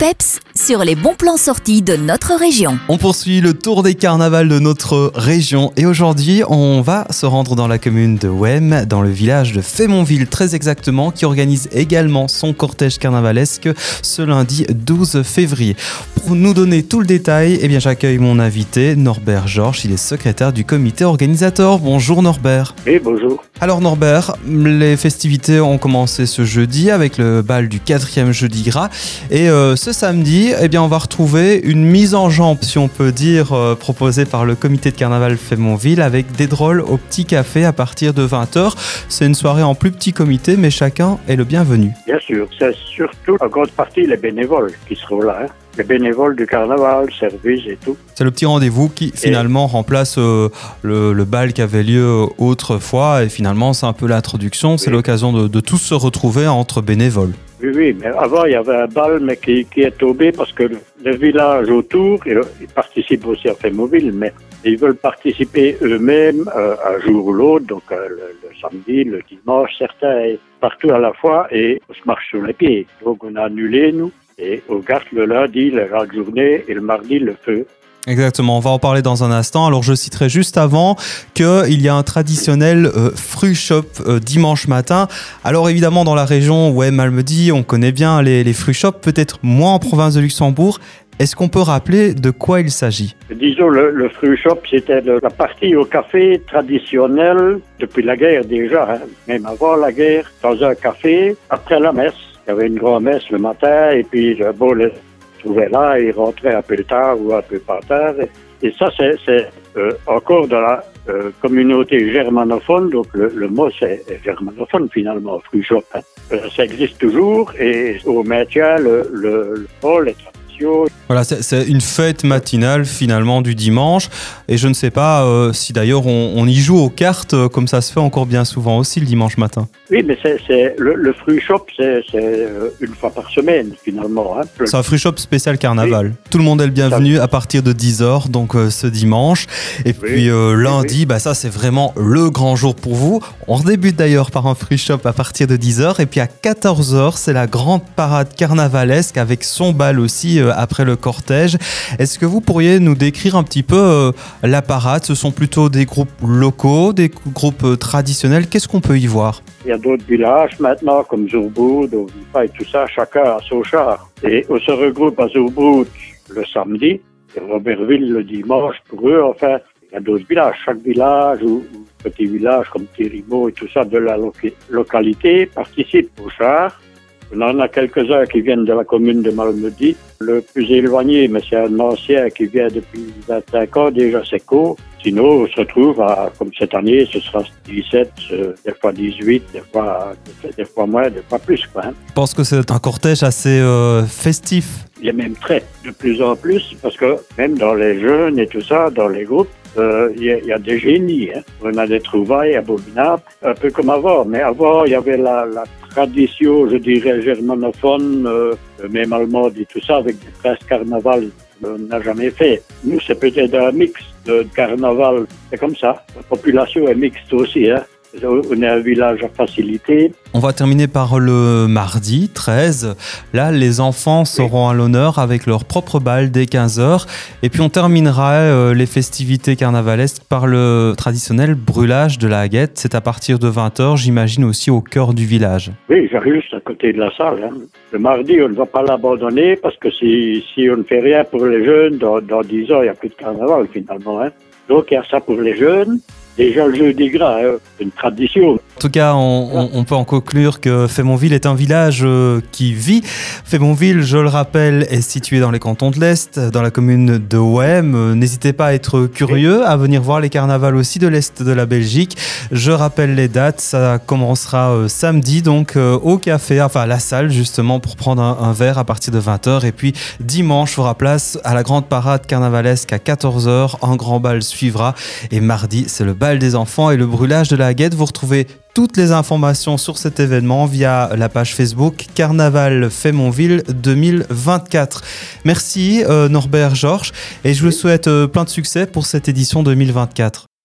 PEPS sur les bons plans sortis de notre région. On poursuit le tour des carnavals de notre région et aujourd'hui on va se rendre dans la commune de Wem, dans le village de Fémonville très exactement, qui organise également son cortège carnavalesque ce lundi 12 février. Pour nous donner tout le détail, eh bien j'accueille mon invité Norbert Georges, il est secrétaire du comité organisateur. Bonjour Norbert. Oui, bonjour. Alors Norbert, les festivités ont commencé ce jeudi avec le bal du quatrième jeudi gras et euh, ce samedi, eh bien on va retrouver une mise en jambe, si on peut dire, euh, proposée par le comité de carnaval Fémonville avec des drôles au petit café à partir de 20h. C'est une soirée en plus petit comité, mais chacun est le bienvenu. Bien sûr, c'est surtout en grande partie les bénévoles qui seront là. hein. Les bénévoles du carnaval, service et tout. C'est le petit rendez-vous qui finalement remplace euh, le, le bal qui avait lieu autrefois et finalement c'est un peu l'introduction, c'est l'occasion de, de tous se retrouver entre bénévoles. Oui, oui, mais avant, il y avait un bal, mais qui, est tombé parce que le, village autour, ils, ils participent aussi à Fémoville, mais ils veulent participer eux-mêmes euh, un jour ou l'autre, donc euh, le, le samedi, le dimanche, certains partout à la fois, et on se marche sur les pieds. Donc on a annulé, nous, et on garde le lundi, la journée, et le mardi, le feu. Exactement, on va en parler dans un instant. Alors je citerai juste avant qu'il y a un traditionnel euh, fruit shop euh, dimanche matin. Alors évidemment dans la région, ouais, Malmedy, on connaît bien les, les fruit shops, peut-être moins en province de Luxembourg. Est-ce qu'on peut rappeler de quoi il s'agit? Disons, le, fruit shop, c'était la partie au café traditionnelle depuis la guerre déjà, hein, même avant la guerre, dans un café, après la messe. Il y avait une grande messe le matin, et puis le beau trouvait là, il rentrait un peu tard ou un peu pas tard. Et, ça, c'est c'est, euh, encore dans la euh, communauté germanophone, donc le, mot c'est germanophone finalement. Euh, ça existe toujours, et au maintien, le, le, le oh, les Voilà, c'est- une fête matinale finalement du dimanche. Et je ne sais pas euh, si d'ailleurs on, on y joue aux cartes euh, comme ça se fait encore bien souvent aussi le dimanche matin. Oui, mais c'est, le, le fruit shop, c'est, euh, une fois par semaine finalement. Hein. C'est un fruit shop spécial carnaval. Tout le monde est le bienvenu à partir de 10h, donc euh, ce dimanche. Et puis lundi, bah, ça c'est vraiment le grand jour pour vous. On débute d'ailleurs par un fruit shop à partir de 10h. Et puis à 14h, c'est la grande parade carnavalesque avec son bal aussi euh, après le cortège. Est-ce que vous pourriez nous décrire un petit peu euh, la parade Ce sont plutôt des groupes locaux, des groupes euh, traditionnels. Qu'est-ce qu'on peut y voir? Il y a d'autres villages maintenant, comme Zourboud, Ovipa et tout ça, chacun a son char. Et on se regroupe à Zourboud le samedi, et Robertville le dimanche. Pour eux, enfin, il y a d'autres villages. Chaque village ou, ou petit village comme Thierimo et tout ça de la loca- localité participe au char. On en a quelques-uns qui viennent de la commune de Malmedy. Le plus éloigné, mais c'est un ancien qui vient depuis 25 ans, déjà c'est Co. Sinon, on se retrouve à, comme cette année, ce sera 17, euh, des fois 18, des fois, des fois moins, des fois plus, quoi. hein. Je pense que c'est un cortège assez euh, festif. Il y a même très de plus en plus, parce que même dans les jeunes et tout ça, dans les groupes, euh, il y, a- il y a des génies. Hein. On a des trouvailles abominables, un peu comme avant. Mais avant, il y avait la, la tradition, je dirais, germanophone, euh, même allemande et tout ça, avec des princes carnaval. On n'a jamais fait. Nous, c'est peut-être un mix de carnaval. C'est comme ça. La population est mixte aussi. Hein. On est un village à facilité. On va terminer par le mardi 13. Là, les enfants seront à l'honneur avec leur propre bal dès 15h. Et puis on terminera euh, les festivités carnavalesques par le traditionnel brûlage de la haguette. C'est à partir de 20h, j'imagine aussi au cœur du village. Oui, j'arrive juste à côté de la salle. hein. Le mardi, on ne va pas l'abandonner parce que si, si on ne fait rien pour les jeunes, dans, dans 10 ans, il n'y a plus de carnaval finalement. hein. Donc il y a ça pour les jeunes. Déjà le jeudi gras, hein, une tradition. En tout cas, on, peut en conclure que Fémonville est un village euh, qui vit. Fémonville, je le rappelle, est situé dans les cantons de l'Est, dans la commune de Wem. Euh, N'hésitez pas à être curieux, à venir voir les carnavals aussi de l'Est de la Belgique. Je rappelle les dates, ça commencera euh, samedi, donc au café, enfin à la salle justement, pour prendre un, verre à partir de 20h. Et puis dimanche fera place à la grande parade carnavalesque à 14h. Un grand bal suivra. Et mardi, c'est le bal des enfants et le brûlage de la haguette. Vous retrouvez toutes les informations sur cet événement via la page Facebook Carnaval Fémonville 2024. Merci euh, Norbert Georges et je vous souhaite euh, plein de succès pour cette édition 2024.